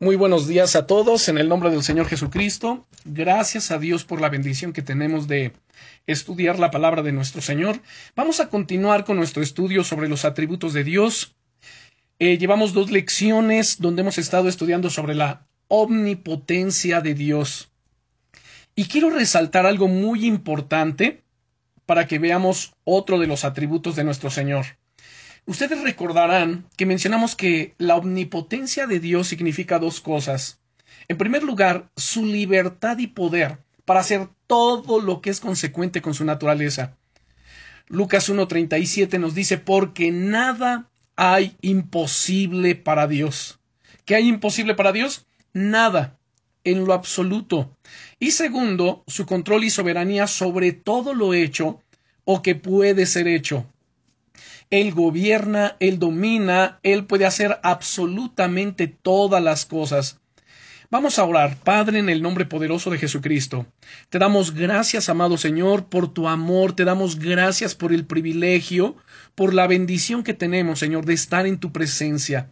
Muy buenos días a todos en el nombre del Señor Jesucristo. Gracias a Dios por la bendición que tenemos de estudiar la palabra de nuestro Señor. Vamos a continuar con nuestro estudio sobre los atributos de Dios. Eh, llevamos dos lecciones donde hemos estado estudiando sobre la omnipotencia de Dios. Y quiero resaltar algo muy importante para que veamos otro de los atributos de nuestro Señor. Ustedes recordarán que mencionamos que la omnipotencia de Dios significa dos cosas. En primer lugar, su libertad y poder para hacer todo lo que es consecuente con su naturaleza. Lucas 1.37 nos dice, porque nada hay imposible para Dios. ¿Qué hay imposible para Dios? Nada, en lo absoluto. Y segundo, su control y soberanía sobre todo lo hecho o que puede ser hecho. Él gobierna, Él domina, Él puede hacer absolutamente todas las cosas. Vamos a orar, Padre, en el nombre poderoso de Jesucristo. Te damos gracias, amado Señor, por tu amor, te damos gracias por el privilegio, por la bendición que tenemos, Señor, de estar en tu presencia,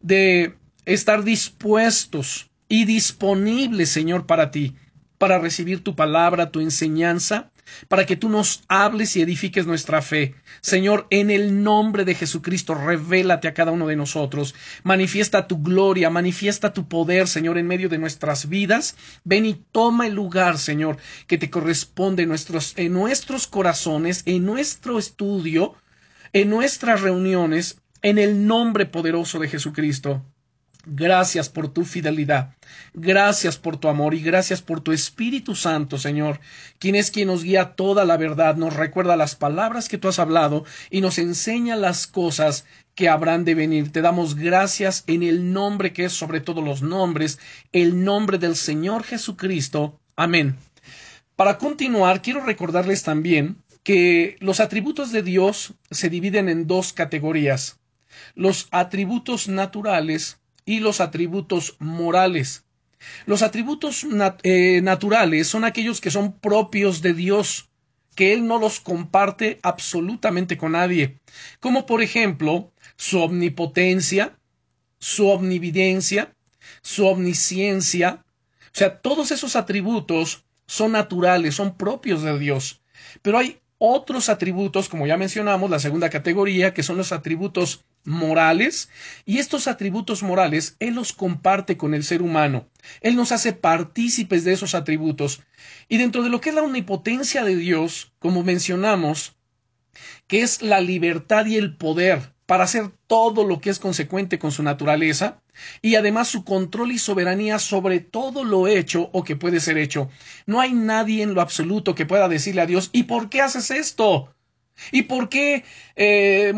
de estar dispuestos y disponibles, Señor, para ti, para recibir tu palabra, tu enseñanza, para que tú nos hables y edifiques nuestra fe. Señor, en el nombre de Jesucristo, revélate a cada uno de nosotros. Manifiesta tu gloria, manifiesta tu poder, Señor, en medio de nuestras vidas. Ven y toma el lugar, Señor, que te corresponde en nuestros, en nuestros corazones, en nuestro estudio, en nuestras reuniones, en el nombre poderoso de Jesucristo. Gracias por tu fidelidad, gracias por tu amor y gracias por tu Espíritu Santo, Señor, quien es quien nos guía toda la verdad, nos recuerda las palabras que tú has hablado y nos enseña las cosas que habrán de venir. Te damos gracias en el nombre que es sobre todos los nombres, el nombre del Señor Jesucristo. Amén. Para continuar, quiero recordarles también que los atributos de Dios se dividen en dos categorías. Los atributos naturales y los atributos morales. Los atributos eh, naturales son aquellos que son propios de Dios, que Él no los comparte absolutamente con nadie, como por ejemplo su omnipotencia, su omnividencia, su omnisciencia. O sea, todos esos atributos son naturales, son propios de Dios. Pero hay otros atributos, como ya mencionamos, la segunda categoría, que son los atributos morales, y estos atributos morales Él los comparte con el ser humano. Él nos hace partícipes de esos atributos. Y dentro de lo que es la omnipotencia de Dios, como mencionamos, que es la libertad y el poder para hacer todo lo que es consecuente con su naturaleza, y además su control y soberanía sobre todo lo hecho o que puede ser hecho. No hay nadie en lo absoluto que pueda decirle a Dios, ¿y por qué haces esto? ¿Y por qué eh,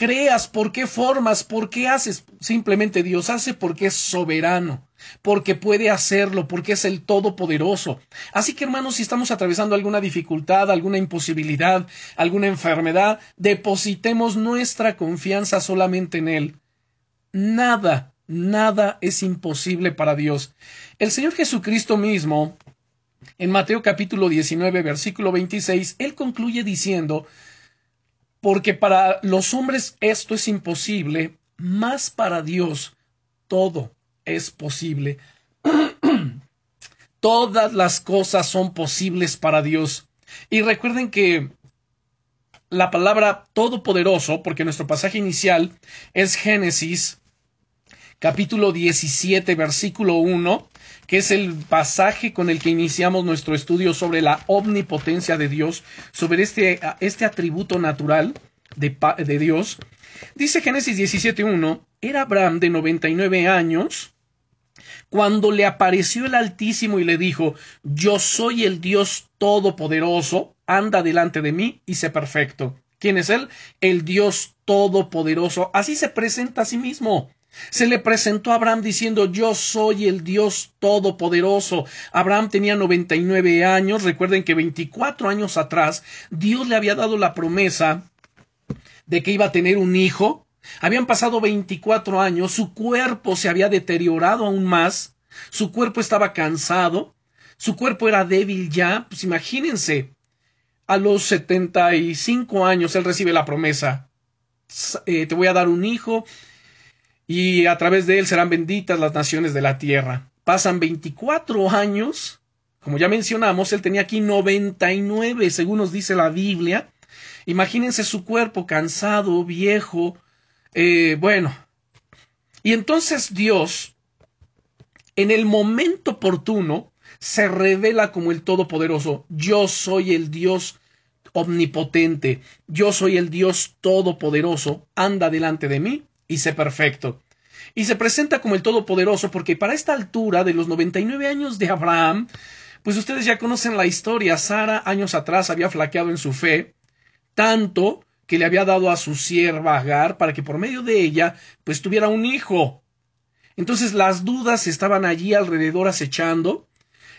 creas, por qué formas, por qué haces. Simplemente Dios hace porque es soberano, porque puede hacerlo, porque es el Todopoderoso. Así que hermanos, si estamos atravesando alguna dificultad, alguna imposibilidad, alguna enfermedad, depositemos nuestra confianza solamente en Él. Nada, nada es imposible para Dios. El Señor Jesucristo mismo, en Mateo capítulo 19, versículo 26, Él concluye diciendo, porque para los hombres esto es imposible, más para Dios todo es posible. Todas las cosas son posibles para Dios. Y recuerden que la palabra todopoderoso, porque nuestro pasaje inicial es Génesis capítulo 17, versículo 1, que es el pasaje con el que iniciamos nuestro estudio sobre la omnipotencia de Dios, sobre este, este atributo natural de, de Dios. Dice Génesis 17.1, era Abraham de 99 años cuando le apareció el Altísimo y le dijo, yo soy el Dios Todopoderoso, anda delante de mí y sé perfecto. ¿Quién es él? El Dios Todopoderoso. Así se presenta a sí mismo. Se le presentó a Abraham diciendo yo soy el Dios Todopoderoso. Abraham tenía 99 años. Recuerden que 24 años atrás Dios le había dado la promesa de que iba a tener un hijo. Habían pasado 24 años, su cuerpo se había deteriorado aún más, su cuerpo estaba cansado, su cuerpo era débil ya. Pues imagínense, a los 75 años él recibe la promesa. Eh, te voy a dar un hijo, y a través de él serán benditas las naciones de la tierra. Pasan 24 años, como ya mencionamos, él tenía aquí 99, según nos dice la Biblia. Imagínense su cuerpo cansado, viejo, eh, bueno. Y entonces Dios, en el momento oportuno, se revela como el Todopoderoso. Yo soy el Dios omnipotente, yo soy el Dios Todopoderoso, anda delante de mí y sé perfecto. Y se presenta como el Todopoderoso porque para esta altura de los 99 años de Abraham, pues ustedes ya conocen la historia, Sara años atrás había flaqueado en su fe, tanto que le había dado a su sierva Agar para que por medio de ella pues tuviera un hijo. Entonces las dudas estaban allí alrededor acechando,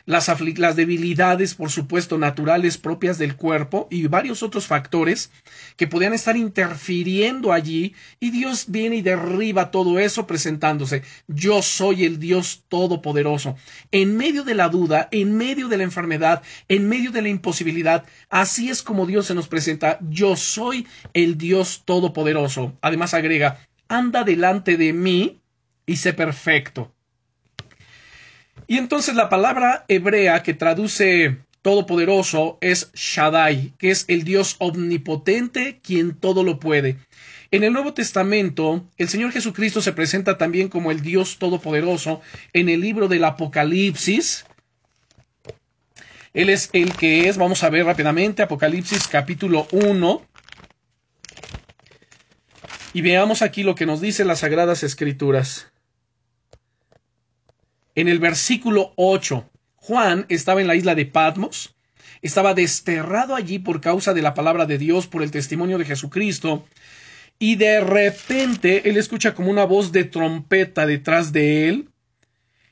las, debilidades, por supuesto, naturales propias del cuerpo y varios otros factores que podían estar interfiriendo allí y Dios viene y derriba todo eso presentándose. Yo soy el Dios Todopoderoso. En medio de la duda, en medio de la enfermedad, en medio de la imposibilidad, así es como Dios se nos presenta. Yo soy el Dios Todopoderoso. Además agrega, anda delante de mí y sé perfecto. Y entonces la palabra hebrea que traduce todopoderoso es Shaddai, que es el Dios omnipotente, quien todo lo puede. En el Nuevo Testamento, el Señor Jesucristo se presenta también como el Dios todopoderoso en el libro del Apocalipsis. Él es el que es, vamos a ver rápidamente, Apocalipsis capítulo 1. Y veamos aquí lo que nos dicen las Sagradas Escrituras en el versículo 8. Juan estaba en la isla de Patmos, estaba desterrado allí por causa de la palabra de Dios, por el testimonio de Jesucristo, y de repente él escucha como una voz de trompeta detrás de él,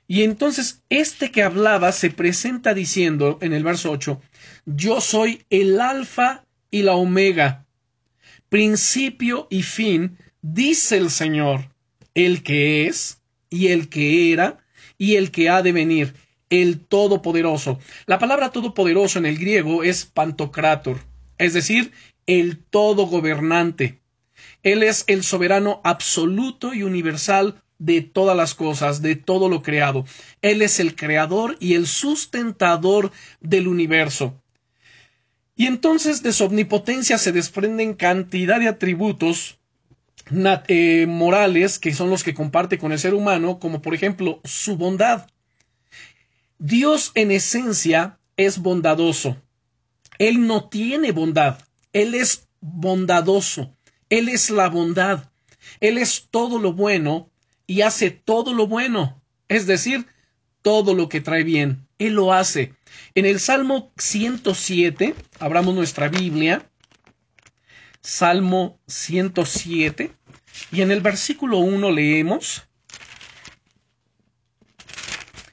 y entonces este que hablaba se presenta diciendo en el verso 8, yo soy el alfa y la omega, principio y fin, dice el Señor, el que es y el que era, y el que ha de venir, el Todopoderoso. La palabra Todopoderoso en el griego es Pantocrator, es decir, el Todo Gobernante. Él es el soberano absoluto y universal de todas las cosas, de todo lo creado. Él es el creador y el sustentador del universo. Y entonces de su omnipotencia se desprenden cantidad de atributos eh, morales que son los que comparte con el ser humano, como por ejemplo su bondad. Dios en esencia es bondadoso. Él no tiene bondad, Él es bondadoso, Él es la bondad, Él es todo lo bueno y hace todo lo bueno, es decir, todo lo que trae bien, Él lo hace. En el Salmo 107, abramos nuestra Biblia, Salmo 107, y en el versículo 1 leemos,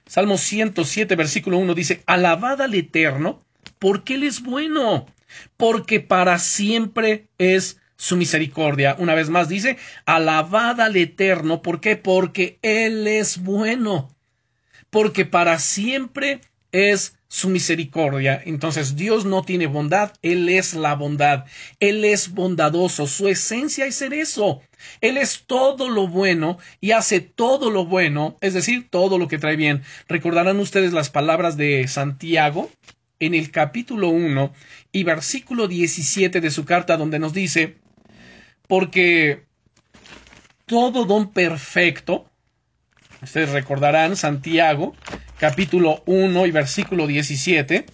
Salmo 107, versículo 1 dice, Alabad al Eterno, porque Él es bueno, porque para siempre es su misericordia. Una vez más dice, alabad al Eterno, ¿por qué? Porque Él es bueno, porque para siempre es su misericordia. Entonces Dios no tiene bondad, Él es la bondad, Él es bondadoso, su esencia es ser eso. Él es todo lo bueno y hace todo lo bueno, es decir, todo lo que trae bien. Recordarán ustedes las palabras de Santiago en el capítulo 1 y versículo 17 de su carta donde nos dice, porque todo don perfecto, ustedes recordarán Santiago capítulo 1 y versículo 17,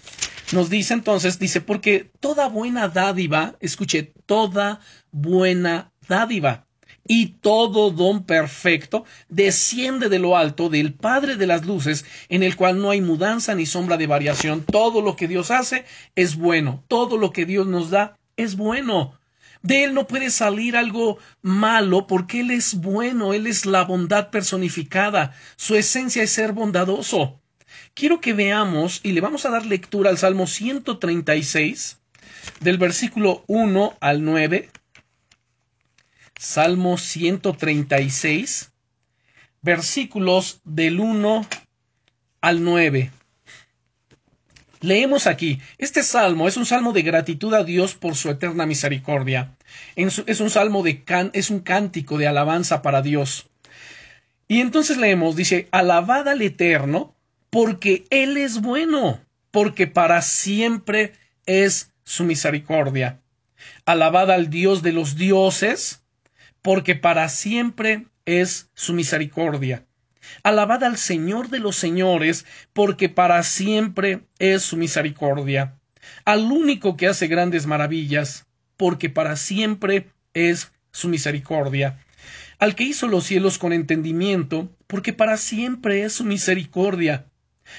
nos dice entonces, dice, porque toda buena dádiva, escuche, toda buena dádiva y todo don perfecto desciende de lo alto del Padre de las Luces, en el cual no hay mudanza ni sombra de variación. Todo lo que Dios hace es bueno, todo lo que Dios nos da es bueno. De Él no puede salir algo malo porque Él es bueno, Él es la bondad personificada, su esencia es ser bondadoso. Quiero que veamos y le vamos a dar lectura al Salmo 136, del versículo 1 al 9. Salmo 136, versículos del 1 al 9. Leemos aquí, este salmo es un salmo de gratitud a Dios por su eterna misericordia. Es un salmo de es un cántico de alabanza para Dios. Y entonces leemos, dice, alabad al Eterno, porque Él es bueno, porque para siempre es su misericordia. Alabad al Dios de los dioses, porque para siempre es su misericordia. Alabad al Señor de los señores, porque para siempre es su misericordia. Al único que hace grandes maravillas, porque para siempre es su misericordia. Al que hizo los cielos con entendimiento, porque para siempre es su misericordia.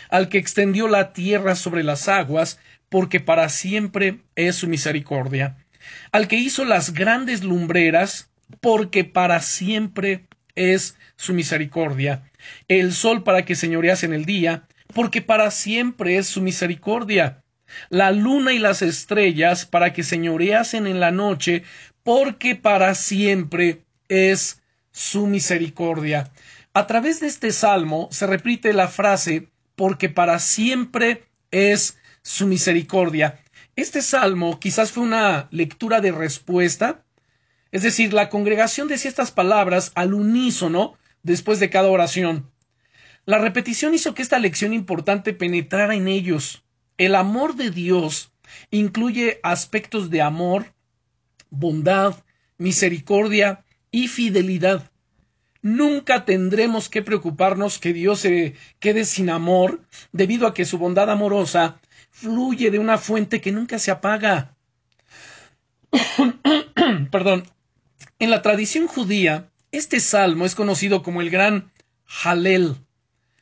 Al que extendió la tierra sobre las aguas, porque para siempre es su misericordia. Al que hizo las grandes lumbreras, porque para siempre es su misericordia. El sol para que señorease en el día, porque para siempre es su misericordia. La luna y las estrellas para que señoreasen en la noche, porque para siempre es su misericordia. A través de este salmo se repite la frase porque para siempre es su misericordia. Este salmo quizás fue una lectura de respuesta, es decir, la congregación decía estas palabras al unísono después de cada oración. La repetición hizo que esta lección importante penetrara en ellos. El amor de Dios incluye aspectos de amor, bondad, misericordia y fidelidad. Nunca tendremos que preocuparnos que Dios se quede sin amor, debido a que su bondad amorosa fluye de una fuente que nunca se apaga. Perdón. En la tradición judía, este salmo es conocido como el gran Halel.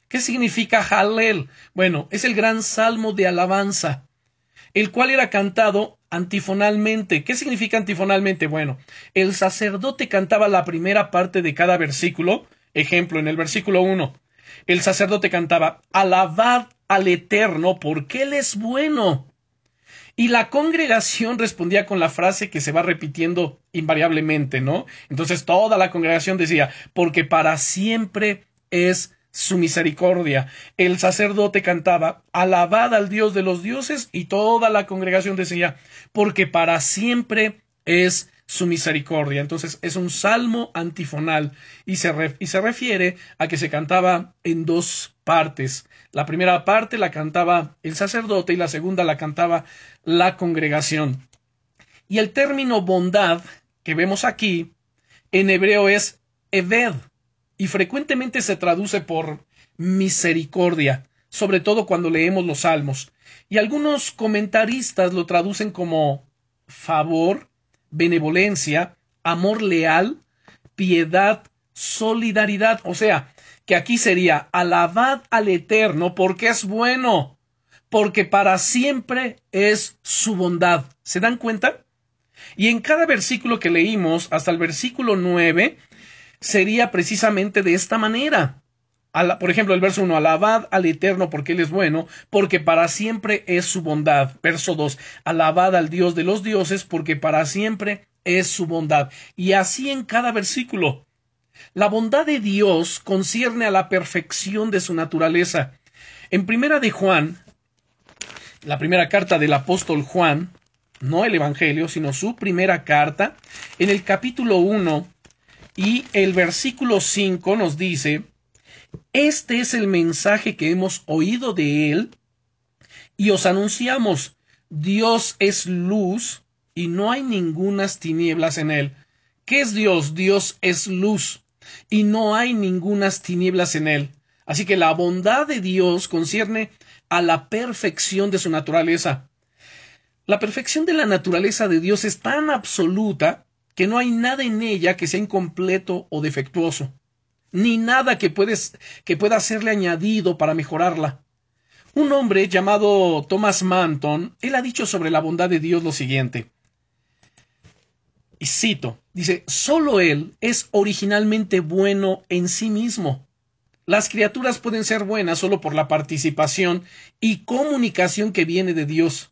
¿Qué significa Halel? Bueno, es el gran salmo de alabanza, el cual era cantado antifonalmente. ¿Qué significa antifonalmente? Bueno, el sacerdote cantaba la primera parte de cada versículo. Ejemplo, en el versículo 1, el sacerdote cantaba, Alabad al Eterno porque Él es bueno. Y la congregación respondía con la frase que se va repitiendo invariablemente, ¿no? Entonces toda la congregación decía, porque para siempre es su misericordia. El sacerdote cantaba, alabad al Dios de los dioses, y toda la congregación decía, porque para siempre es su misericordia. Entonces es un salmo antifonal y se, y se refiere a que se cantaba en dos partes. La primera parte la cantaba el sacerdote y la segunda la cantaba la congregación. Y el término bondad que vemos aquí en hebreo es eved, y frecuentemente se traduce por misericordia, sobre todo cuando leemos los salmos. Y algunos comentaristas lo traducen como favor, benevolencia, amor leal, piedad, solidaridad. O sea, que aquí sería alabad al Eterno porque es bueno, porque para siempre es su bondad. ¿Se dan cuenta? Y en cada versículo que leímos, hasta el versículo 9, sería precisamente de esta manera. Por ejemplo, el verso 1, alabad al Eterno porque Él es bueno, porque para siempre es su bondad. Verso 2, alabad al Dios de los dioses porque para siempre es su bondad. Y así en cada versículo. La bondad de Dios concierne a la perfección de su naturaleza. En primera de Juan, la primera carta del apóstol Juan, no el Evangelio, sino su primera carta, en el capítulo 1, y el versículo 5 nos dice, este es el mensaje que hemos oído de él y os anunciamos, Dios es luz y no hay ningunas tinieblas en él. ¿Qué es Dios? Dios es luz y no hay ningunas tinieblas en él. Así que la bondad de Dios concierne a la perfección de su naturaleza. La perfección de la naturaleza de Dios es tan absoluta que no hay nada en ella que sea incompleto o defectuoso, ni nada que, que pueda serle añadido para mejorarla. Un hombre llamado Thomas Manton, él ha dicho sobre la bondad de Dios lo siguiente. Y cito, dice, solo Él es originalmente bueno en sí mismo. Las criaturas pueden ser buenas solo por la participación y comunicación que viene de Dios.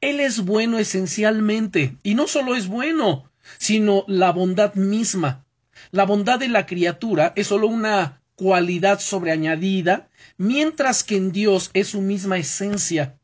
Él es bueno esencialmente, y no solo es bueno, sino la bondad misma. La bondad de la criatura es sólo una cualidad sobreañadida, mientras que en Dios es su misma esencia.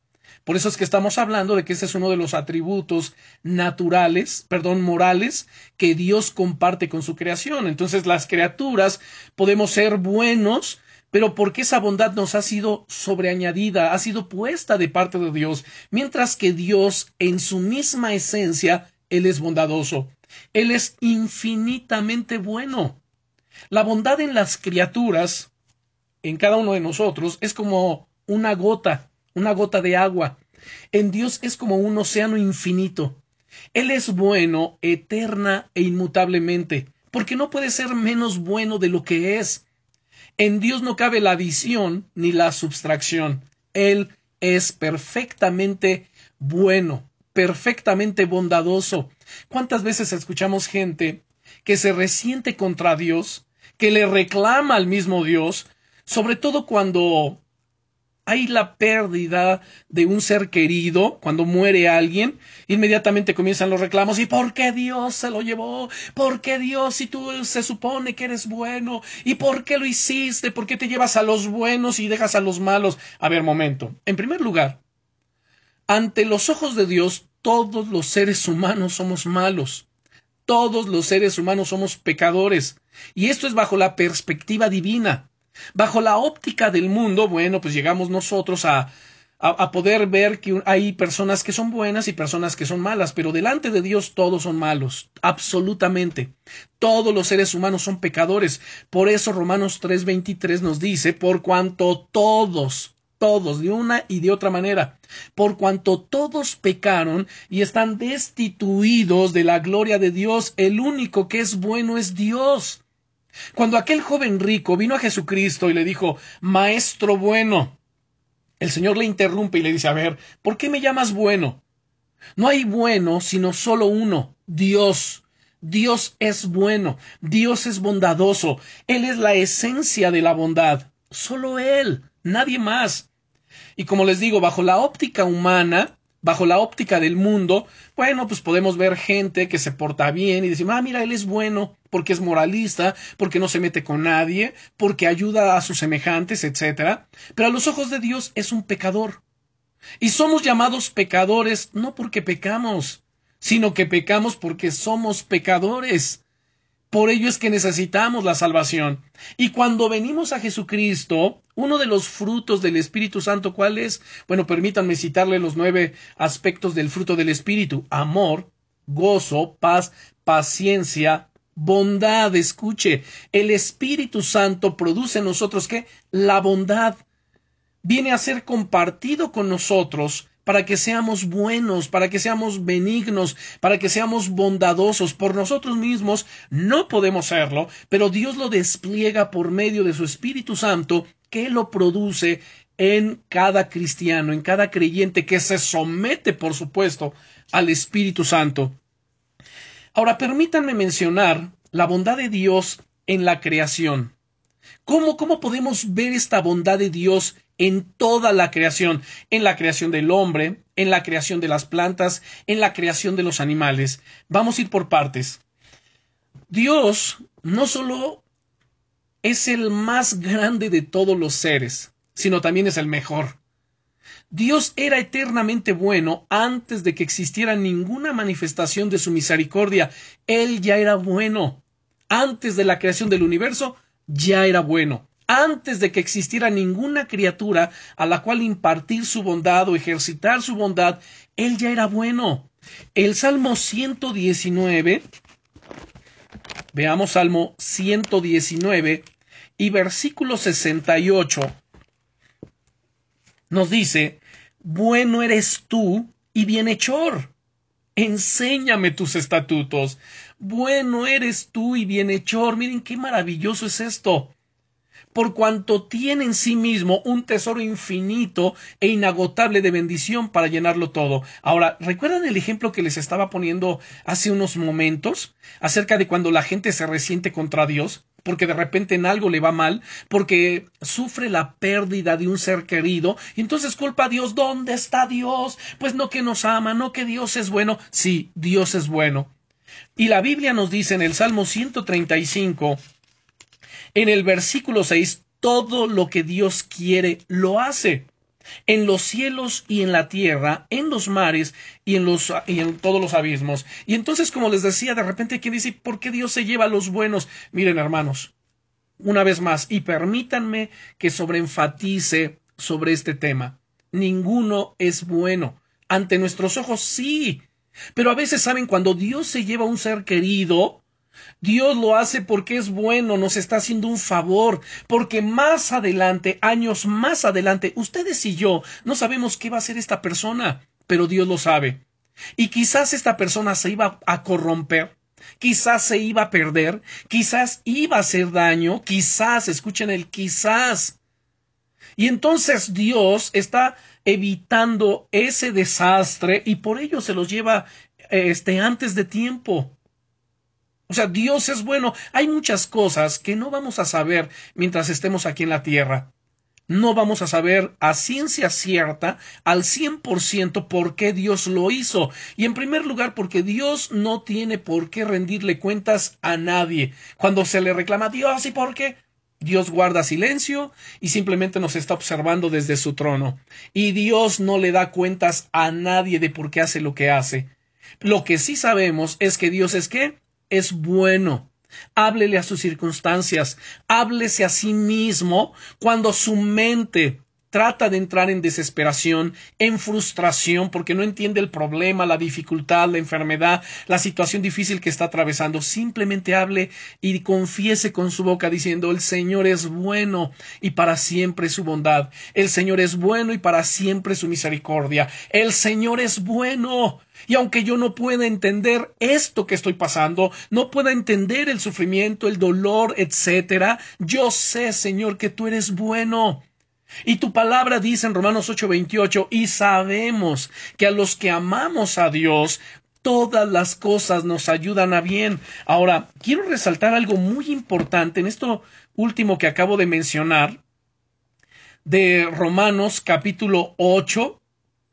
Por eso es que estamos hablando de que ese es uno de los atributos naturales, perdón, morales, que Dios comparte con su creación. Entonces las criaturas podemos ser buenos, pero porque esa bondad nos ha sido sobreañadida, ha sido puesta de parte de Dios, mientras que Dios en su misma esencia, Él es bondadoso, Él es infinitamente bueno. La bondad en las criaturas, en cada uno de nosotros, es como una gota, una gota de agua. En Dios es como un océano infinito. Él es bueno eterna e inmutablemente, porque no puede ser menos bueno de lo que es. En Dios no cabe la visión ni la subtracción. Él es perfectamente bueno, perfectamente bondadoso. ¿Cuántas veces escuchamos gente que se resiente contra Dios, que le reclama al mismo Dios, sobre todo cuando hay la pérdida de un ser querido, cuando muere alguien, inmediatamente comienzan los reclamos. ¿Y por qué Dios se lo llevó? ¿Por qué Dios, si tú se supone que eres bueno? ¿Y por qué lo hiciste? ¿Por qué te llevas a los buenos y dejas a los malos? A ver, momento. En primer lugar, ante los ojos de Dios, todos los seres humanos somos malos. Todos los seres humanos somos pecadores. Y esto es bajo la perspectiva divina. Bajo la óptica del mundo, bueno, pues llegamos nosotros a, a, poder ver que hay personas que son buenas y personas que son malas, pero delante de Dios todos son malos, absolutamente. Todos los seres humanos son pecadores. Por eso Romanos 3:23 nos dice, por cuanto todos, todos, de una y de otra manera, por cuanto todos pecaron y están destituidos de la gloria de Dios, el único que es bueno es Dios. Cuando aquel joven rico vino a Jesucristo y le dijo, Maestro bueno, el Señor le interrumpe y le dice, a ver, ¿por qué me llamas bueno? No hay bueno sino solo uno, Dios. Dios es bueno, Dios es bondadoso, Él es la esencia de la bondad, solo Él, nadie más. Y como les digo, bajo la óptica humana, bajo la óptica del mundo, bueno, pues podemos ver gente que se porta bien y decimos, ah, mira, él es bueno, porque es moralista, porque no se mete con nadie, porque ayuda a sus semejantes, etc. Pero a los ojos de Dios es un pecador. Y somos llamados pecadores no porque pecamos, sino que pecamos porque somos pecadores. Por ello es que necesitamos la salvación. Y cuando venimos a Jesucristo, uno de los frutos del Espíritu Santo, ¿cuál es? Bueno, permítanme citarle los nueve aspectos del fruto del Espíritu. Amor, gozo, paz, paciencia, bondad. Escuche, el Espíritu Santo produce en nosotros que la bondad viene a ser compartido con nosotros para que seamos buenos, para que seamos benignos, para que seamos bondadosos. Por nosotros mismos no podemos serlo, pero Dios lo despliega por medio de su Espíritu Santo que lo produce en cada cristiano, en cada creyente que se somete, por supuesto, al Espíritu Santo. Ahora, permítanme mencionar la bondad de Dios en la creación. ¿Cómo, ¿Cómo podemos ver esta bondad de Dios en toda la creación, en la creación del hombre, en la creación de las plantas, en la creación de los animales. Vamos a ir por partes. Dios no solo es el más grande de todos los seres, sino también es el mejor. Dios era eternamente bueno antes de que existiera ninguna manifestación de su misericordia. Él ya era bueno. Antes de la creación del universo, ya era bueno antes de que existiera ninguna criatura a la cual impartir su bondad o ejercitar su bondad, Él ya era bueno. El Salmo 119, veamos Salmo 119 y versículo 68, nos dice, bueno eres tú y bienhechor. Enséñame tus estatutos. Bueno eres tú y bienhechor. Miren qué maravilloso es esto por cuanto tiene en sí mismo un tesoro infinito e inagotable de bendición para llenarlo todo. Ahora, ¿recuerdan el ejemplo que les estaba poniendo hace unos momentos acerca de cuando la gente se resiente contra Dios? porque de repente en algo le va mal, porque sufre la pérdida de un ser querido, y entonces culpa a Dios, ¿dónde está Dios? Pues no que nos ama, no que Dios es bueno, sí, Dios es bueno. Y la Biblia nos dice en el Salmo 135, en el versículo 6, todo lo que Dios quiere lo hace. en los cielos y en la tierra, en los mares y en, los, y en todos los abismos. Y entonces, como les decía, de repente quien dice, ¿por qué Dios se lleva a los buenos? Miren, hermanos, una vez más, y permítanme que sobreenfatice sobre este tema. Ninguno es bueno. Ante nuestros ojos sí. Pero a veces saben cuando Dios se lleva a un ser querido, Dios lo hace porque es bueno, nos está haciendo un favor, porque más adelante, años más adelante, ustedes y yo no sabemos qué va a hacer esta persona, pero Dios lo sabe. Y quizás esta persona se iba a corromper, quizás se iba a perder, quizás iba a hacer daño, quizás, escuchen el quizás. Y entonces Dios está evitando ese desastre y por ello se los lleva este antes de tiempo. O sea, Dios es bueno. Hay muchas cosas que no vamos a saber mientras estemos aquí en la tierra. No vamos a saber a ciencia cierta, al cien por ciento, por qué Dios lo hizo. Y en primer lugar, porque Dios no tiene por qué rendirle cuentas a nadie. Cuando se le reclama a Dios, ¿y por qué? Dios guarda silencio y simplemente nos está observando desde su trono. Y Dios no le da cuentas a nadie de por qué hace lo que hace. Lo que sí sabemos es que Dios es qué? es bueno. Háblele a sus circunstancias, háblese a sí mismo cuando su mente trata de entrar en desesperación, en frustración, porque no entiende el problema, la dificultad, la enfermedad, la situación difícil que está atravesando. Simplemente hable y confiese con su boca diciendo el Señor es bueno y para siempre su bondad. El Señor es bueno y para siempre su misericordia. El Señor es bueno. Y aunque yo no pueda entender esto que estoy pasando, no pueda entender el sufrimiento, el dolor, etcétera, yo sé, Señor, que tú eres bueno. Y tu palabra dice en Romanos 8:28, y sabemos que a los que amamos a Dios, todas las cosas nos ayudan a bien. Ahora, quiero resaltar algo muy importante en esto último que acabo de mencionar, de Romanos capítulo 8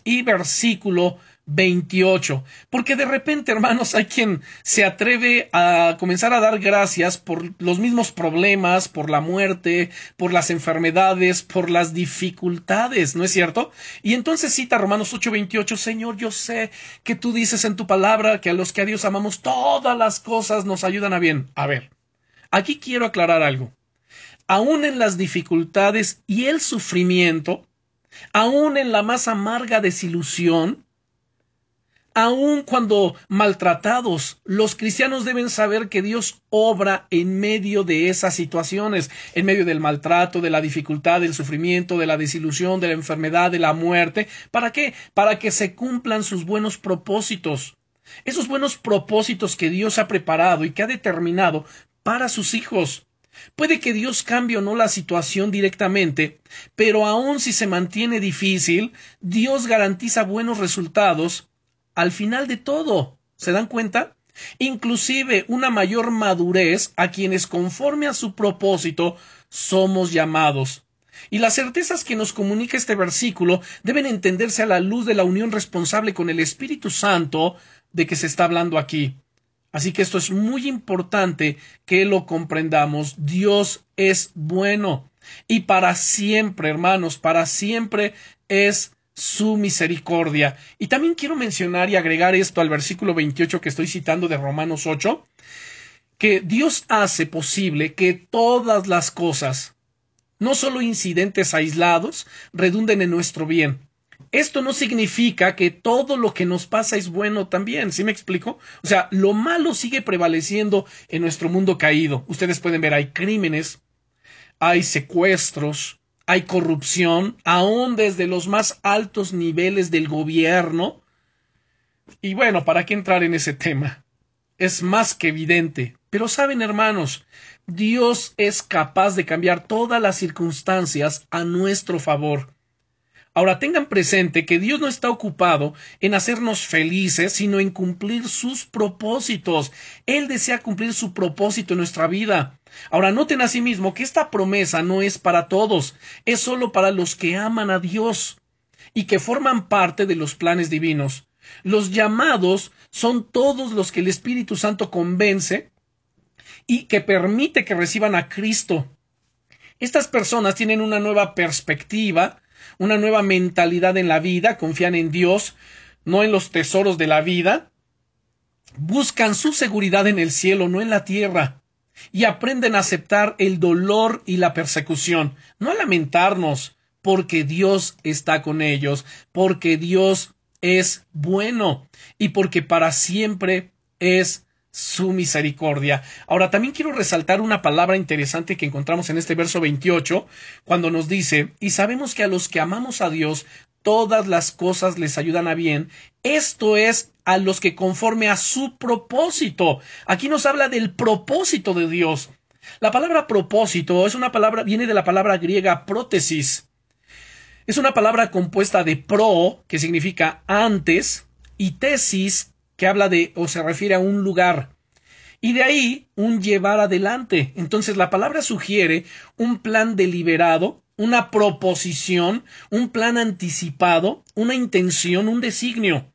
y versículo 28. Porque de repente, hermanos, hay quien se atreve a comenzar a dar gracias por los mismos problemas, por la muerte, por las enfermedades, por las dificultades, ¿no es cierto? Y entonces cita Romanos 8:28, Señor, yo sé que tú dices en tu palabra que a los que a Dios amamos todas las cosas nos ayudan a bien. A ver, aquí quiero aclarar algo. Aún en las dificultades y el sufrimiento, aún en la más amarga desilusión, Aun cuando maltratados, los cristianos deben saber que Dios obra en medio de esas situaciones, en medio del maltrato, de la dificultad, del sufrimiento, de la desilusión, de la enfermedad, de la muerte. ¿Para qué? Para que se cumplan sus buenos propósitos. Esos buenos propósitos que Dios ha preparado y que ha determinado para sus hijos. Puede que Dios cambie o no la situación directamente, pero aun si se mantiene difícil, Dios garantiza buenos resultados al final de todo. ¿Se dan cuenta? Inclusive una mayor madurez a quienes conforme a su propósito somos llamados. Y las certezas que nos comunica este versículo deben entenderse a la luz de la unión responsable con el Espíritu Santo de que se está hablando aquí. Así que esto es muy importante que lo comprendamos. Dios es bueno. Y para siempre, hermanos, para siempre es su misericordia. Y también quiero mencionar y agregar esto al versículo 28 que estoy citando de Romanos 8, que Dios hace posible que todas las cosas, no solo incidentes aislados, redunden en nuestro bien. Esto no significa que todo lo que nos pasa es bueno también, ¿sí me explico? O sea, lo malo sigue prevaleciendo en nuestro mundo caído. Ustedes pueden ver, hay crímenes, hay secuestros, hay corrupción, aún desde los más altos niveles del gobierno. Y bueno, ¿para qué entrar en ese tema? Es más que evidente. Pero saben, hermanos, Dios es capaz de cambiar todas las circunstancias a nuestro favor. Ahora tengan presente que Dios no está ocupado en hacernos felices, sino en cumplir sus propósitos. Él desea cumplir su propósito en nuestra vida. Ahora noten asimismo que esta promesa no es para todos, es solo para los que aman a Dios y que forman parte de los planes divinos. Los llamados son todos los que el Espíritu Santo convence y que permite que reciban a Cristo. Estas personas tienen una nueva perspectiva una nueva mentalidad en la vida, confían en Dios, no en los tesoros de la vida, buscan su seguridad en el cielo, no en la tierra, y aprenden a aceptar el dolor y la persecución, no a lamentarnos, porque Dios está con ellos, porque Dios es bueno y porque para siempre es su misericordia. Ahora, también quiero resaltar una palabra interesante que encontramos en este verso 28, cuando nos dice, y sabemos que a los que amamos a Dios, todas las cosas les ayudan a bien, esto es a los que conforme a su propósito. Aquí nos habla del propósito de Dios. La palabra propósito es una palabra, viene de la palabra griega prótesis. Es una palabra compuesta de pro, que significa antes, y tesis, que habla de o se refiere a un lugar. Y de ahí un llevar adelante. Entonces la palabra sugiere un plan deliberado, una proposición, un plan anticipado, una intención, un designio.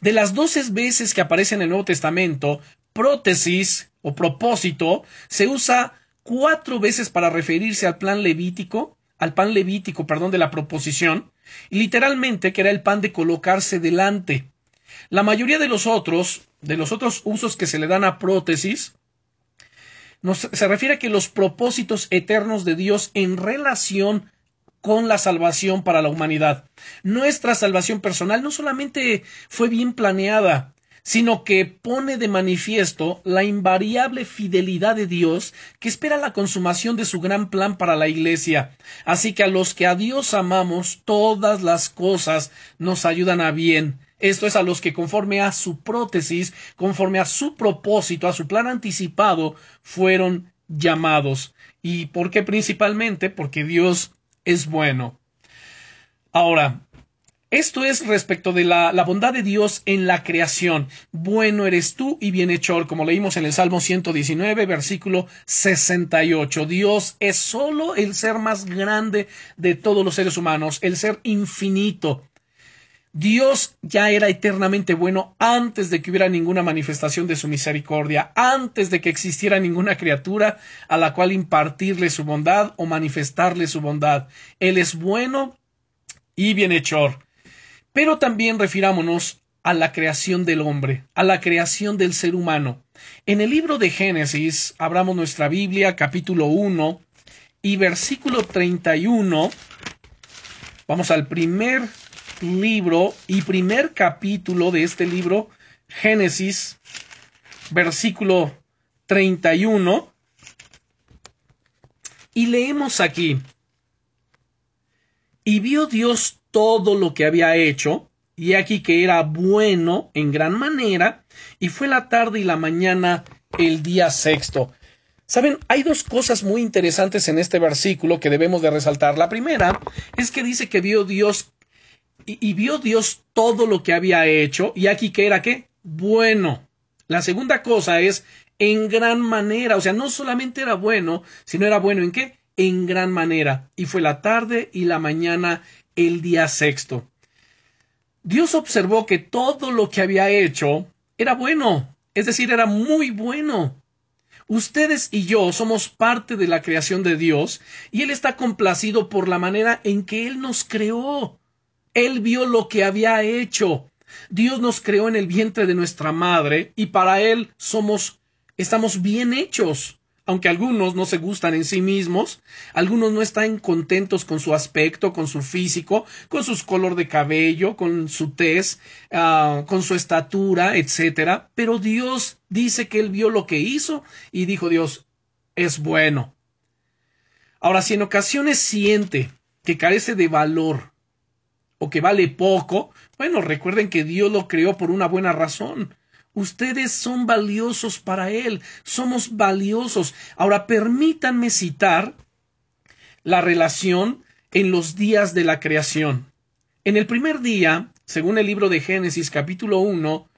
De las doce veces que aparece en el Nuevo Testamento, prótesis o propósito se usa cuatro veces para referirse al plan levítico, al pan levítico, perdón, de la proposición, y literalmente que era el pan de colocarse delante. La mayoría de los otros, de los otros usos que se le dan a prótesis, se refiere a que los propósitos eternos de Dios en relación con la salvación para la humanidad. Nuestra salvación personal no solamente fue bien planeada, sino que pone de manifiesto la invariable fidelidad de Dios que espera la consumación de su gran plan para la Iglesia. Así que a los que a Dios amamos, todas las cosas nos ayudan a bien. Esto es a los que conforme a su prótesis, conforme a su propósito, a su plan anticipado, fueron llamados. ¿Y por qué principalmente? Porque Dios es bueno. Ahora, esto es respecto de la, bondad de Dios en la creación. Bueno eres tú y bienhechor, como leímos en el Salmo 119, versículo 68. Dios es solo el ser más grande de todos los seres humanos, el ser infinito. Dios ya era eternamente bueno antes de que hubiera ninguna manifestación de su misericordia, antes de que existiera ninguna criatura a la cual impartirle su bondad o manifestarle su bondad. Él es bueno y bienhechor. Pero también refirámonos a la creación del hombre, a la creación del ser humano. En el libro de Génesis, abramos nuestra Biblia, capítulo 1 y versículo 31. Vamos al primer libro y primer capítulo de este libro, Génesis, versículo 31. Y leemos aquí, y vio Dios todo lo que había hecho, y aquí que era bueno en gran manera, y fue la tarde y la mañana el día sexto. Saben, hay dos cosas muy interesantes en este versículo que debemos de resaltar. La primera es que dice que vio Dios y, vio Dios todo lo que había hecho, y aquí que era qué? Bueno. La segunda cosa es en gran manera, o sea, no solamente era bueno, sino era bueno en qué? En gran manera. Y fue la tarde y la mañana el día sexto. Dios observó que todo lo que había hecho era bueno, es decir, era muy bueno. Ustedes y yo somos parte de la creación de Dios y Él está complacido por la manera en que Él nos creó. Él vio lo que había hecho. Dios nos creó en el vientre de nuestra madre y para Él somos, estamos bien hechos. Aunque algunos no se gustan en sí mismos, algunos no están contentos con su aspecto, con su físico, con su color de cabello, con su tez, ah, con su estatura, etcétera. Pero Dios dice que Él vio lo que hizo y dijo Dios, es bueno. Ahora, si en ocasiones siente que carece de valor, o que vale poco, bueno, recuerden que Dios lo creó por una buena razón. Ustedes son valiosos para Él, somos valiosos. Ahora permítanme citar la relación en los días de la creación. En el primer día, según el libro de Génesis capítulo 1,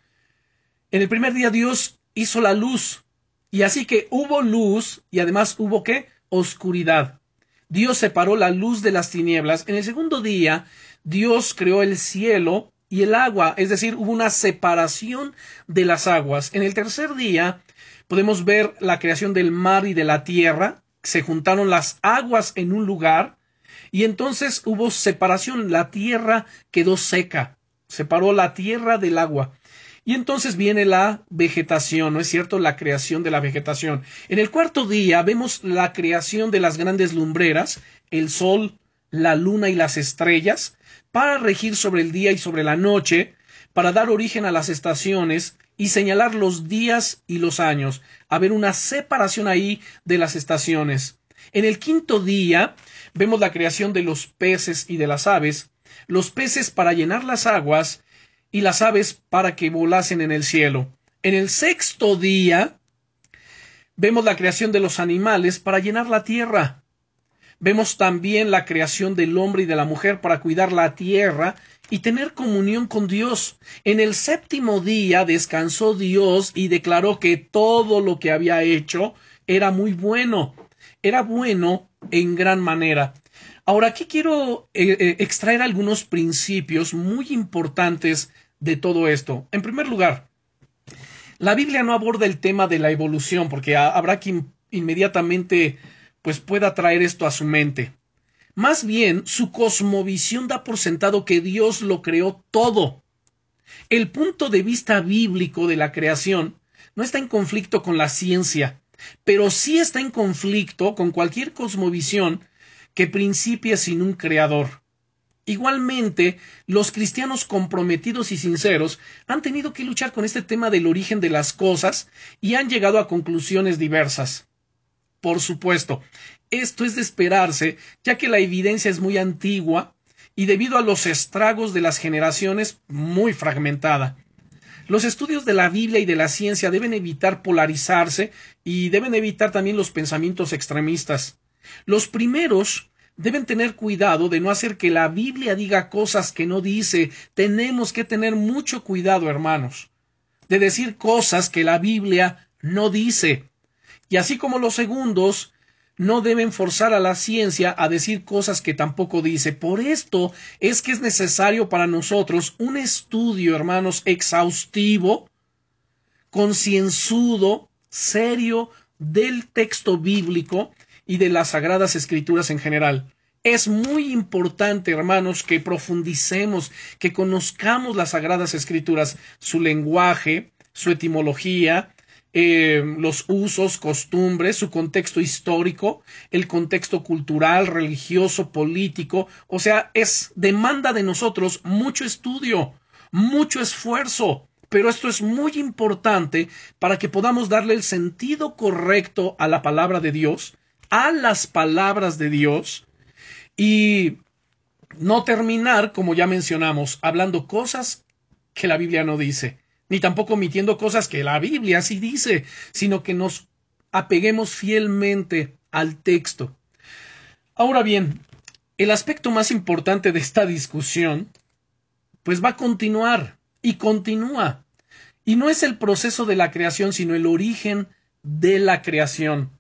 en el primer día Dios hizo la luz, y así que hubo luz y además hubo qué? Oscuridad. Dios separó la luz de las tinieblas. En el segundo día Dios creó el cielo y el agua, es decir, hubo una separación de las aguas. En el tercer día podemos ver la creación del mar y de la tierra, se juntaron las aguas en un lugar Y entonces hubo separación, la tierra quedó seca, separó la tierra del agua. Y entonces viene la vegetación, ¿no es cierto? La creación de la vegetación. En el cuarto día vemos la creación de las grandes lumbreras, el sol, la luna y las estrellas, para regir sobre el día y sobre la noche, para dar origen a las estaciones y señalar los días y los años, haber una separación ahí de las estaciones. En el quinto día vemos la creación de los peces y de las aves, los peces para llenar las aguas y las aves para que volasen en el cielo. En el sexto día vemos la creación de los animales para llenar la tierra. Vemos también la creación del hombre y de la mujer para cuidar la tierra y tener comunión con Dios. En el séptimo día descansó Dios y declaró que todo lo que había hecho era muy bueno. Era bueno en gran manera. Ahora aquí quiero eh, eh, extraer algunos principios muy importantes de todo esto. En primer lugar, la Biblia no aborda el tema de la evolución porque habrá quien inmediatamente pues pueda traer esto a su mente. Más bien, su cosmovisión da por sentado que Dios lo creó todo. El punto de vista bíblico de la creación no está en conflicto con la ciencia, pero sí está en conflicto con cualquier cosmovisión que principie sin un creador. Igualmente, los cristianos comprometidos y sinceros han tenido que luchar con este tema del origen de las cosas y han llegado a conclusiones diversas. Por supuesto, esto es de esperarse, ya que la evidencia es muy antigua y debido a los estragos de las generaciones muy fragmentada. Los estudios de la Biblia y de la ciencia deben evitar polarizarse y deben evitar también los pensamientos extremistas. Los primeros deben tener cuidado de no hacer que la Biblia diga cosas que no dice. Tenemos que tener mucho cuidado, hermanos, de decir cosas que la Biblia no dice. Y así como los segundos no deben forzar a la ciencia a decir cosas que tampoco dice. Por esto es que es necesario para nosotros un estudio, hermanos, exhaustivo, concienzudo, serio del texto bíblico y de las sagradas escrituras en general. Es muy importante, hermanos, que profundicemos, que conozcamos las sagradas escrituras, su lenguaje, su etimología, eh, los usos, costumbres, su contexto histórico, el contexto cultural, religioso, político. O sea, es demanda de nosotros mucho estudio, mucho esfuerzo. Pero esto es muy importante para que podamos darle el sentido correcto a la palabra de Dios, a las palabras de Dios y no terminar, como ya mencionamos, hablando cosas que la Biblia no dice ni tampoco omitiendo cosas que la Biblia sí dice, sino que nos apeguemos fielmente al texto. Ahora bien, el aspecto más importante de esta discusión, pues va a continuar y continúa. Y no es el proceso de la creación, sino el origen de la creación.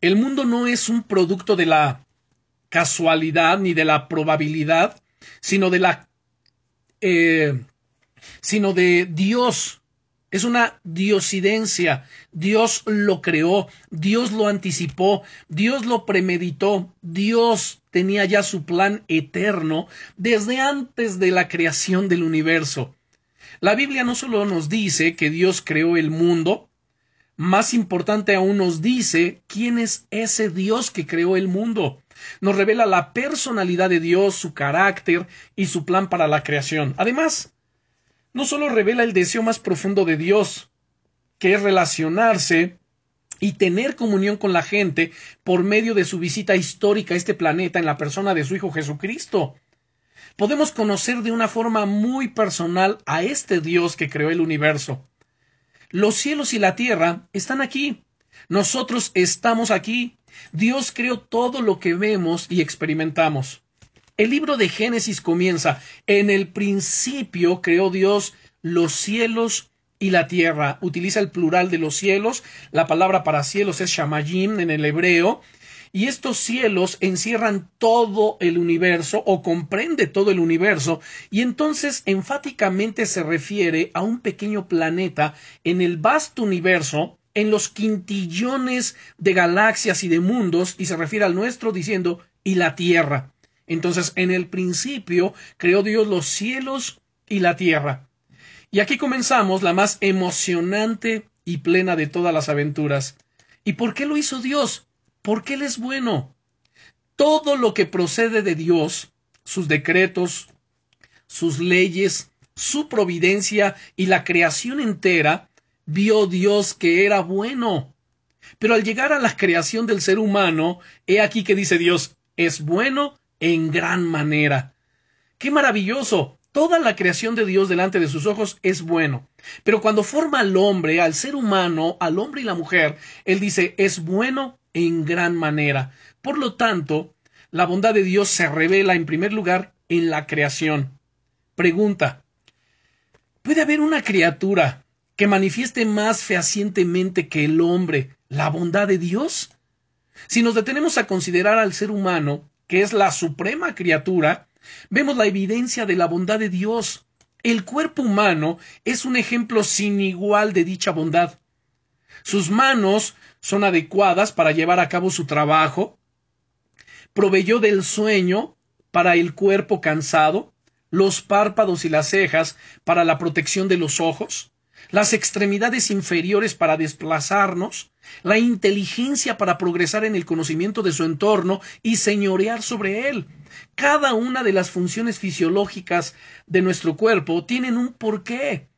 El mundo no es un producto de la casualidad ni de la probabilidad, sino de la eh, sino de Dios. Es una diosidencia. Dios lo creó, Dios lo anticipó, Dios lo premeditó, Dios tenía ya su plan eterno desde antes de la creación del universo. La Biblia no solo nos dice que Dios creó el mundo, más importante aún nos dice quién es ese Dios que creó el mundo nos revela la personalidad de Dios, su carácter y su plan para la creación. Además, no solo revela el deseo más profundo de Dios, que es relacionarse y tener comunión con la gente por medio de su visita histórica a este planeta en la persona de su Hijo Jesucristo. Podemos conocer de una forma muy personal a este Dios que creó el universo. Los cielos y la tierra están aquí. Nosotros estamos aquí. Dios creó todo lo que vemos y experimentamos. El libro de Génesis comienza, en el principio creó Dios los cielos y la tierra. Utiliza el plural de los cielos. La palabra para cielos es shamayim en el hebreo. Y estos cielos encierran todo el universo o comprende todo el universo y entonces enfáticamente se refiere a un pequeño planeta en el vasto universo en los quintillones de galaxias y de mundos, y se refiere al nuestro diciendo, y la tierra. Entonces, en el principio creó Dios los cielos y la tierra. Y aquí comenzamos la más emocionante y plena de todas las aventuras. ¿Y por qué lo hizo Dios? Porque Él es bueno. Todo lo que procede de Dios, sus decretos, sus leyes, su providencia y la creación entera, vio Dios que era bueno. Pero al llegar a la creación del ser humano, he aquí que dice Dios, es bueno en gran manera. ¡Qué maravilloso! Toda la creación de Dios delante de sus ojos es bueno. Pero cuando forma al hombre, al ser humano, al hombre y la mujer, Él dice, es bueno en gran manera. Por lo tanto, la bondad de Dios se revela en primer lugar en la creación. Pregunta, ¿puede haber una criatura que manifieste más fehacientemente que el hombre la bondad de Dios? Si nos detenemos a considerar al ser humano, que es la suprema criatura, Vemos la evidencia de la bondad de Dios. El cuerpo humano es un ejemplo sin igual de dicha bondad. Sus manos son adecuadas para llevar a cabo su trabajo. Proveyó del sueño para el cuerpo cansado, los párpados y las cejas para la protección de los ojos, las extremidades inferiores para desplazarnos, la inteligencia para progresar en el conocimiento de su entorno y señorear sobre él. Cada una de las funciones fisiológicas de nuestro cuerpo tienen un porqué.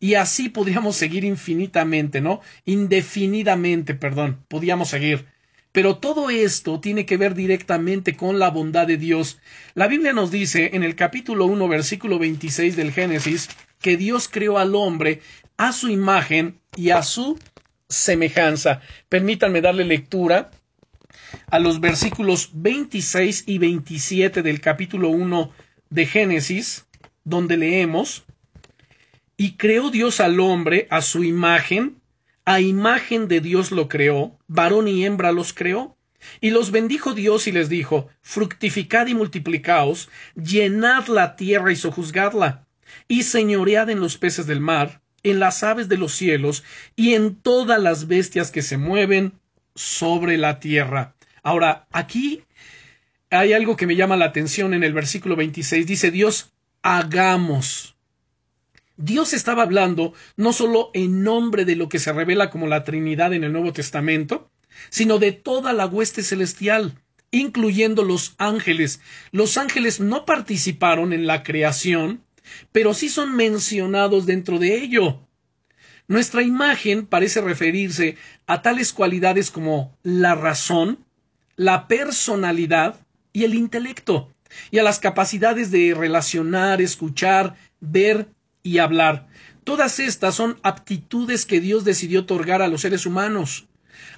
Y así podríamos seguir infinitamente, ¿no? Indefinidamente, perdón, podríamos seguir. Pero todo esto tiene que ver directamente con la bondad de Dios. La Biblia nos dice en el capítulo 1, versículo 26 del Génesis, que Dios creó al hombre a su imagen y a su semejanza. Permítanme darle lectura a los versículos 26 y 27 del capítulo 1 de Génesis, donde leemos, y creó Dios al hombre a su imagen, a imagen de Dios lo creó, varón y hembra los creó. Y los bendijo Dios y les dijo, fructificad y multiplicaos, llenad la tierra y sojuzgadla, y señoread en los peces del mar, en las aves de los cielos, y en todas las bestias que se mueven sobre la tierra. Ahora, aquí hay algo que me llama la atención en el versículo 26. Dice Dios, hagamos. Dios estaba hablando no solo en nombre de lo que se revela como la Trinidad en el Nuevo Testamento, sino de toda la hueste celestial, incluyendo los ángeles. Los ángeles no participaron en la creación, pero sí son mencionados dentro de ello. Nuestra imagen parece referirse a tales cualidades como la razón, la personalidad y el intelecto, y a las capacidades de relacionar, escuchar, ver y hablar. Todas estas son aptitudes que Dios decidió otorgar a los seres humanos.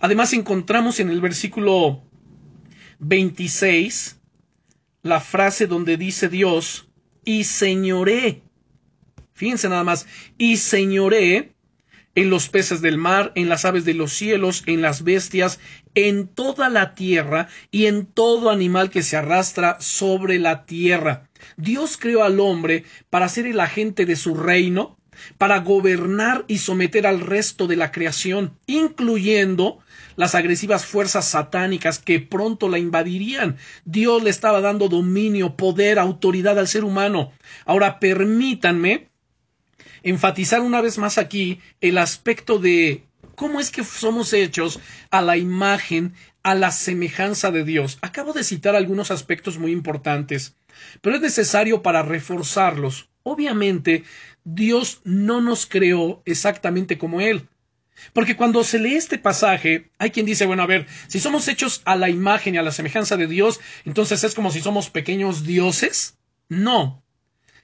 Además encontramos en el versículo 26 la frase donde dice Dios, y señoré. Fíjense nada más, y señoré en los peces del mar, en las aves de los cielos, en las bestias, en toda la tierra y en todo animal que se arrastra sobre la tierra. Dios creó al hombre para ser el agente de su reino, para gobernar y someter al resto de la creación, incluyendo las agresivas fuerzas satánicas que pronto la invadirían. Dios le estaba dando dominio, poder, autoridad al ser humano. Ahora permítanme enfatizar una vez más aquí el aspecto de cómo es que somos hechos a la imagen, a la semejanza de Dios. Acabo de citar algunos aspectos muy importantes, pero es necesario para reforzarlos. Obviamente, Dios no nos creó exactamente como Él. Porque cuando se lee este pasaje, hay quien dice, bueno, a ver, si somos hechos a la imagen y a la semejanza de Dios, entonces es como si somos pequeños dioses. No.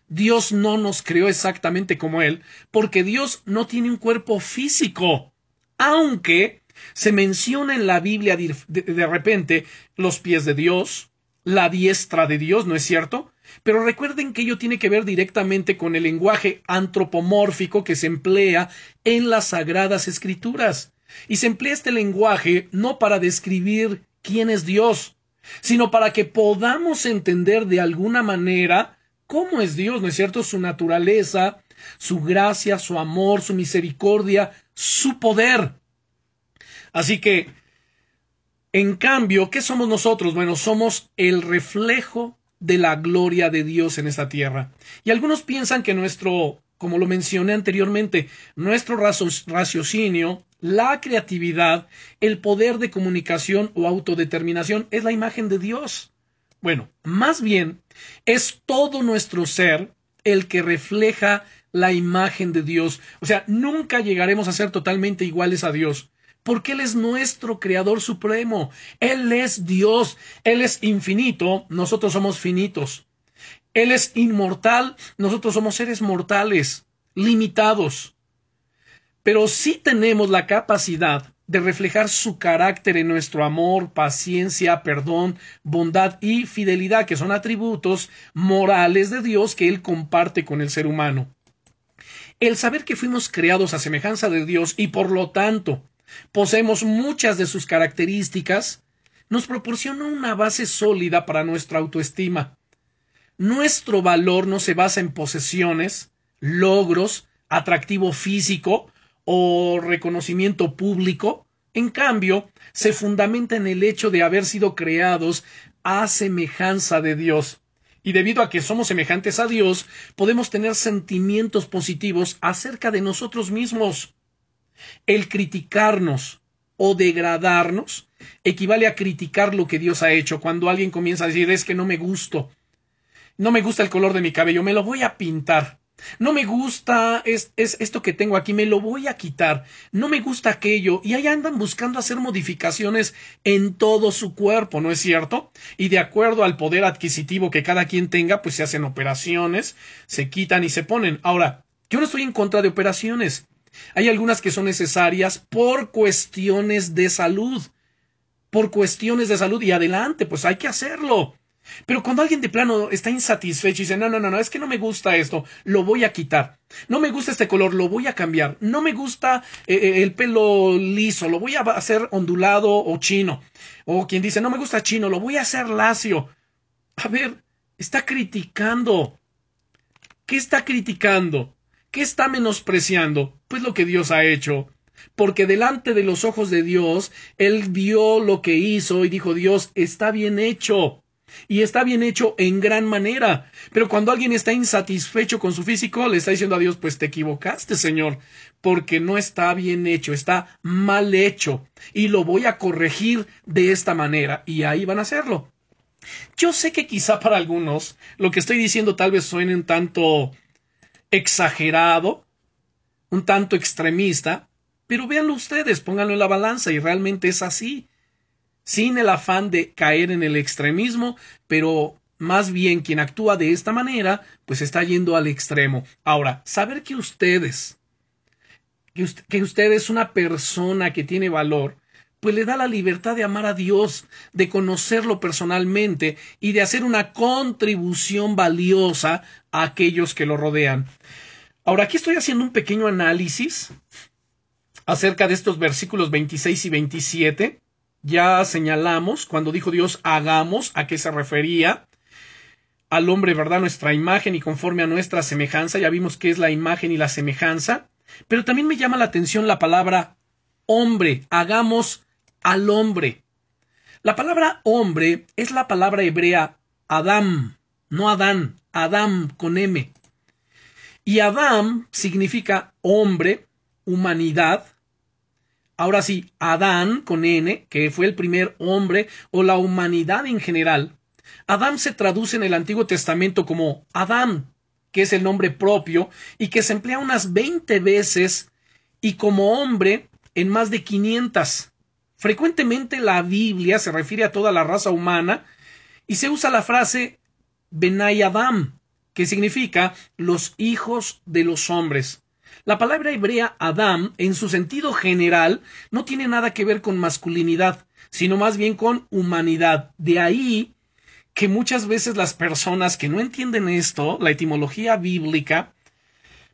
Dios no nos creó exactamente como Él, porque Dios no tiene un cuerpo físico. Aunque se menciona en la Biblia de, de repente los pies de Dios, la diestra de Dios, ¿no es cierto? Pero recuerden que ello tiene que ver directamente con el lenguaje antropomórfico que se emplea en las sagradas escrituras. Y se emplea este lenguaje no para describir quién es Dios, sino para que podamos entender de alguna manera cómo es Dios, ¿no es cierto? Su naturaleza, su gracia, su amor, su misericordia, su poder. Así que, en cambio, ¿qué somos nosotros? Bueno, somos el reflejo de la gloria de Dios en esta tierra. Y algunos piensan que nuestro, como lo mencioné anteriormente, nuestro raciocinio, la creatividad, el poder de comunicación o autodeterminación es la imagen de Dios. Bueno, más bien es todo nuestro ser el que refleja la imagen de Dios. O sea, nunca llegaremos a ser totalmente iguales a Dios porque Él es nuestro Creador Supremo. Él es Dios, Él es infinito, nosotros somos finitos. Él es inmortal, nosotros somos seres mortales, limitados. Pero sí tenemos la capacidad de reflejar su carácter en nuestro amor, paciencia, perdón, bondad y fidelidad, que son atributos morales de Dios que Él comparte con el ser humano. El saber que fuimos creados a semejanza de Dios y por lo tanto poseemos muchas de sus características, nos proporciona una base sólida para nuestra autoestima. Nuestro valor no se basa en posesiones, logros, atractivo físico o reconocimiento público. En cambio, se fundamenta en el hecho de haber sido creados a semejanza de Dios. Y debido a que somos semejantes a Dios, podemos tener sentimientos positivos acerca de nosotros mismos. El criticarnos o degradarnos equivale a criticar lo que Dios ha hecho. Cuando alguien comienza a decir es que no me gusto, no me gusta el color de mi cabello, me lo voy a pintar. No me gusta es, esto que tengo aquí, me lo voy a quitar. No me gusta aquello. Y ahí andan buscando hacer modificaciones en todo su cuerpo, ¿no es cierto? Y de acuerdo al poder adquisitivo que cada quien tenga, pues se hacen operaciones, se quitan y se ponen. Ahora, yo no estoy en contra de operaciones. Hay algunas que son necesarias por cuestiones de salud. Por cuestiones de salud y adelante, pues hay que hacerlo. Pero cuando alguien de plano está insatisfecho y dice, no, no, no, no, es que no me gusta esto, lo voy a quitar. No me gusta este color, lo voy a cambiar. No me gusta eh, eh, el pelo liso, lo voy a hacer ondulado o chino. O quien dice, no me gusta chino, lo voy a hacer lacio. A ver, está criticando. ¿Qué está criticando? ¿Qué está menospreciando? Pues lo que Dios ha hecho. Porque delante de los ojos de Dios, Él vio lo que hizo y dijo, Dios, está bien hecho. Y está bien hecho en gran manera. Pero cuando alguien está insatisfecho con su físico, le está diciendo a Dios, pues te equivocaste, Señor, porque no está bien hecho, está mal hecho. Y lo voy a corregir de esta manera. Y ahí van a hacerlo. Yo sé que quizá para algunos lo que estoy diciendo tal vez suene un tanto exagerado, un tanto extremista, pero véanlo ustedes, pónganlo en la balanza y realmente es así, sin el afán de caer en el extremismo, pero más bien quien actúa de esta manera, pues está yendo al extremo. Ahora, saber que ustedes, que usted, que usted es una persona que tiene valor, pues le da la libertad de amar a Dios, de conocerlo personalmente y de hacer una contribución valiosa a aquellos que lo rodean. Ahora, aquí estoy haciendo un pequeño análisis acerca de estos versículos 26 y 27. Ya señalamos cuando dijo Dios hagamos a qué se refería al hombre, ¿verdad? Nuestra imagen y conforme a nuestra semejanza. Ya vimos qué es la imagen y la semejanza. Pero también me llama la atención la palabra hombre. Hagamos al hombre. La palabra hombre es la palabra hebrea Adam, no Adán, Adam con M. Y Adam significa hombre, humanidad. Ahora sí, Adán con N, que fue el primer hombre o la humanidad en general. Adam se traduce en el Antiguo Testamento como Adán, que es el nombre propio y que se emplea unas 20 veces y como hombre en más de 500. Frecuentemente la Biblia se refiere a toda la raza humana y se usa la frase Benay Adam, que significa los hijos de los hombres. La palabra hebrea Adam, en su sentido general, no tiene nada que ver con masculinidad, sino más bien con humanidad. De ahí que muchas veces las personas que no entienden esto, la etimología bíblica,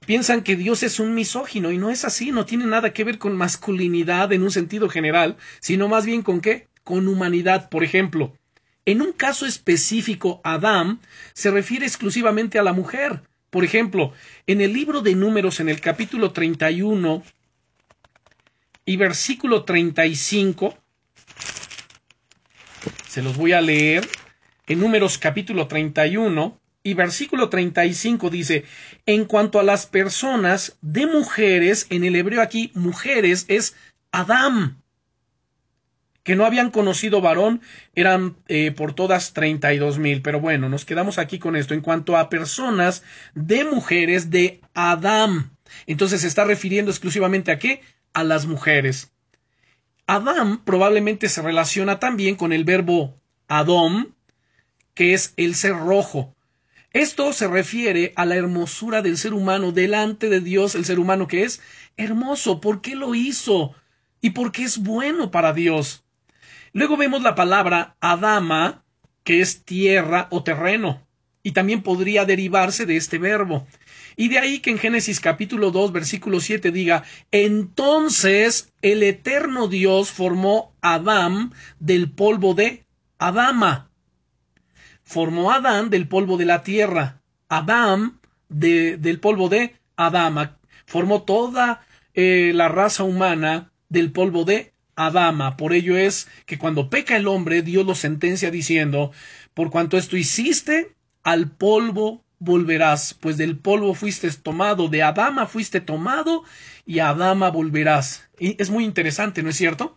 piensan que Dios es un misógino y no es así, no tiene nada que ver con masculinidad en un sentido general, sino más bien con qué? Con humanidad. Por ejemplo, en un caso específico, Adán se refiere exclusivamente a la mujer. Por ejemplo, en el libro de números, en el capítulo 31, y versículo 35. Se los voy a leer en Números capítulo 31 y versículo 35 dice, en cuanto a las personas de mujeres, en el hebreo aquí mujeres es Adam, que no habían conocido varón, eran eh, por todas treinta y dos mil. Pero bueno, nos quedamos aquí con esto. En cuanto a personas de mujeres de Adam, entonces se está refiriendo exclusivamente a qué? A las mujeres. Adam probablemente se relaciona también con el verbo Adom, que es el ser rojo. Esto se refiere a la hermosura del ser humano delante de Dios, el ser humano que es hermoso. ¿Por qué lo hizo? Y por qué es bueno para Dios. Luego vemos la palabra Adama, que es tierra o terreno, y también podría derivarse de este verbo. Y de ahí que en Génesis capítulo 2, versículo 7 diga, entonces el eterno Dios formó a Adán del polvo de Adama. Formó a Adán del polvo de la tierra, Adán del polvo de Adama, formó toda eh, la raza humana del polvo de Adama. Por ello es que cuando peca el hombre, Dios lo sentencia diciendo, por cuanto esto hiciste, al polvo volverás, pues del polvo fuiste tomado, de Adama fuiste tomado, y a Adama volverás. Y es muy interesante, ¿no es cierto?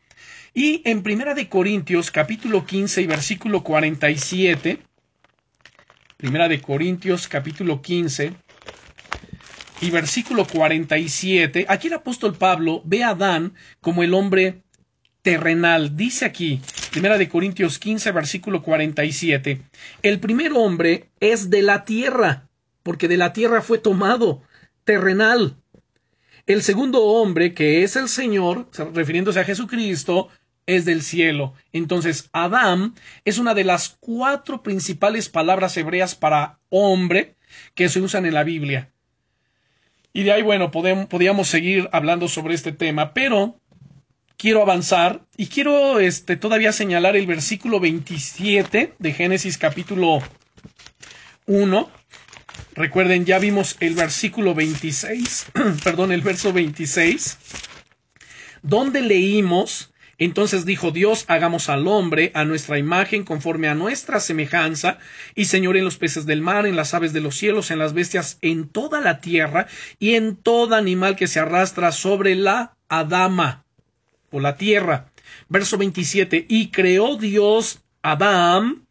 Y en Primera de Corintios, capítulo 15 y versículo 47, Primera de Corintios capítulo 15 y versículo 47. Aquí el apóstol Pablo ve a Adán como el hombre terrenal. Dice aquí, Primera de Corintios 15, versículo 47. El primer hombre es de la tierra, porque de la tierra fue tomado, terrenal. El segundo hombre, que es el Señor, refiriéndose a Jesucristo, es del cielo. Entonces, Adán es una de las cuatro principales palabras hebreas para hombre que se usan en la Biblia. Y de ahí, bueno, podíamos seguir hablando sobre este tema, pero quiero avanzar y quiero este, todavía señalar el versículo 27 de Génesis capítulo 1. Recuerden, ya vimos el versículo 26, perdón, el verso 26, donde leímos entonces dijo Dios, hagamos al hombre a nuestra imagen, conforme a nuestra semejanza, y Señor en los peces del mar, en las aves de los cielos, en las bestias, en toda la tierra, y en todo animal que se arrastra sobre la Adama, o la tierra. Verso 27, y creó Dios Adán,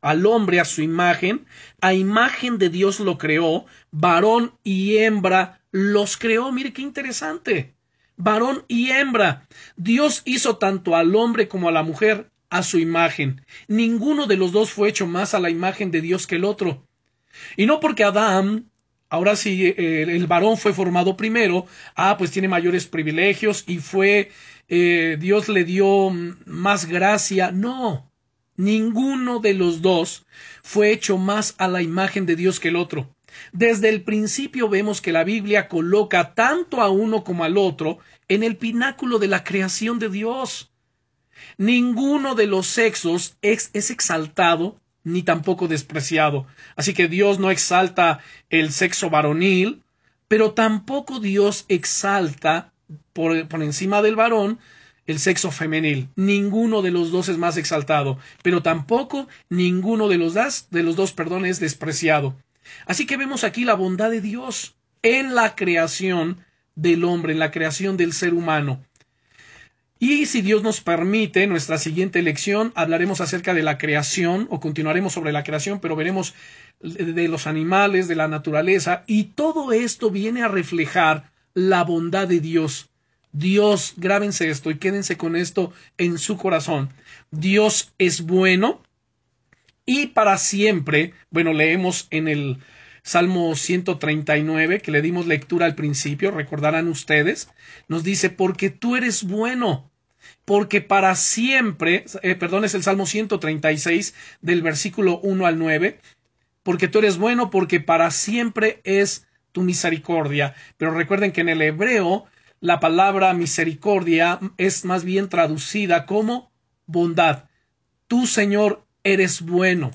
al hombre a su imagen, a imagen de Dios lo creó, varón y hembra los creó. Mire qué interesante varón y hembra. Dios hizo tanto al hombre como a la mujer a su imagen. Ninguno de los dos fue hecho más a la imagen de Dios que el otro. Y no porque Adán, ahora sí, eh, el, varón fue formado primero, ah, pues tiene mayores privilegios y fue, eh, Dios le dio más gracia. No, ninguno de los dos fue hecho más a la imagen de Dios que el otro. Desde el principio vemos que la Biblia coloca tanto a uno como al otro en el pináculo de la creación de Dios. Ninguno de los sexos es, exaltado ni tampoco despreciado. Así que Dios no exalta el sexo varonil, pero tampoco Dios exalta por, por encima del varón el sexo femenil. Ninguno de los dos es más exaltado, pero tampoco ninguno de los, de los dos perdón, es despreciado. Así que vemos aquí la bondad de Dios en la creación del hombre, en la creación del ser humano. Y si Dios nos permite, nuestra siguiente lección hablaremos acerca de la creación o continuaremos sobre la creación, pero veremos de los animales, de la naturaleza, y todo esto viene a reflejar la bondad de Dios. Dios, grábense esto y quédense con esto en su corazón. Dios es bueno y para siempre, bueno, leemos en el Salmo 139, que le dimos lectura al principio, recordarán ustedes, nos dice, porque tú eres bueno, porque para siempre, eh, perdón, es el Salmo 136 del versículo 1 al 9, porque tú eres bueno, porque para siempre es tu misericordia. Pero recuerden que en el hebreo la palabra misericordia es más bien traducida como bondad. Tú, Señor, eres bueno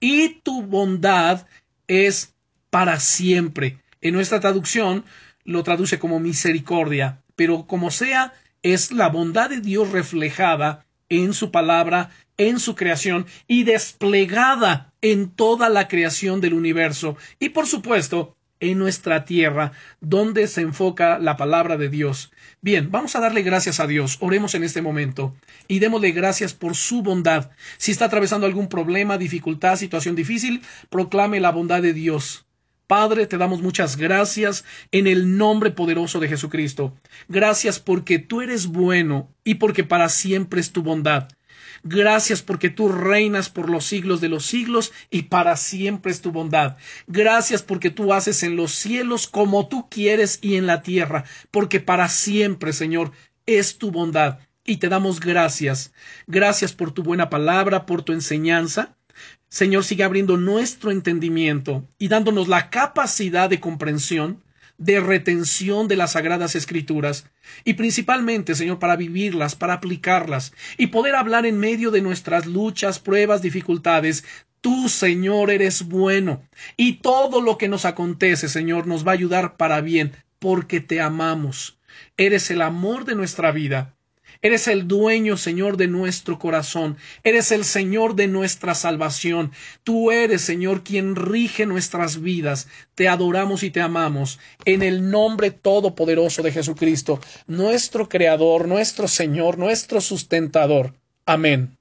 y tu bondad es para siempre. En nuestra traducción lo traduce como misericordia, pero como sea, es la bondad de Dios reflejada en su palabra, en su creación y desplegada en toda la creación del universo y por supuesto en nuestra tierra, donde se enfoca la palabra de Dios. Bien, vamos a darle gracias a Dios. Oremos en este momento y démosle gracias por su bondad. Si está atravesando algún problema, dificultad, situación difícil, proclame la bondad de Dios. Padre, te damos muchas gracias en el nombre poderoso de Jesucristo. Gracias porque tú eres bueno y porque para siempre es tu bondad. Gracias porque tú reinas por los siglos de los siglos y para siempre es tu bondad. Gracias porque tú haces en los cielos como tú quieres y en la tierra, porque para siempre, Señor, es tu bondad. Y te damos gracias. Gracias por tu buena palabra, por tu enseñanza. Señor, sigue abriendo nuestro entendimiento y dándonos la capacidad de comprensión de retención de las sagradas escrituras y principalmente, Señor, para vivirlas, para aplicarlas y poder hablar en medio de nuestras luchas, pruebas, dificultades. Tú, Señor, eres bueno y todo lo que nos acontece, Señor, nos va a ayudar para bien porque te amamos. Eres el amor de nuestra vida Eres el dueño, Señor, de nuestro corazón. Eres el Señor de nuestra salvación. Tú eres, Señor, quien rige nuestras vidas. Te adoramos y te amamos. En el nombre todopoderoso de Jesucristo, nuestro Creador, nuestro Señor, nuestro sustentador. Amén.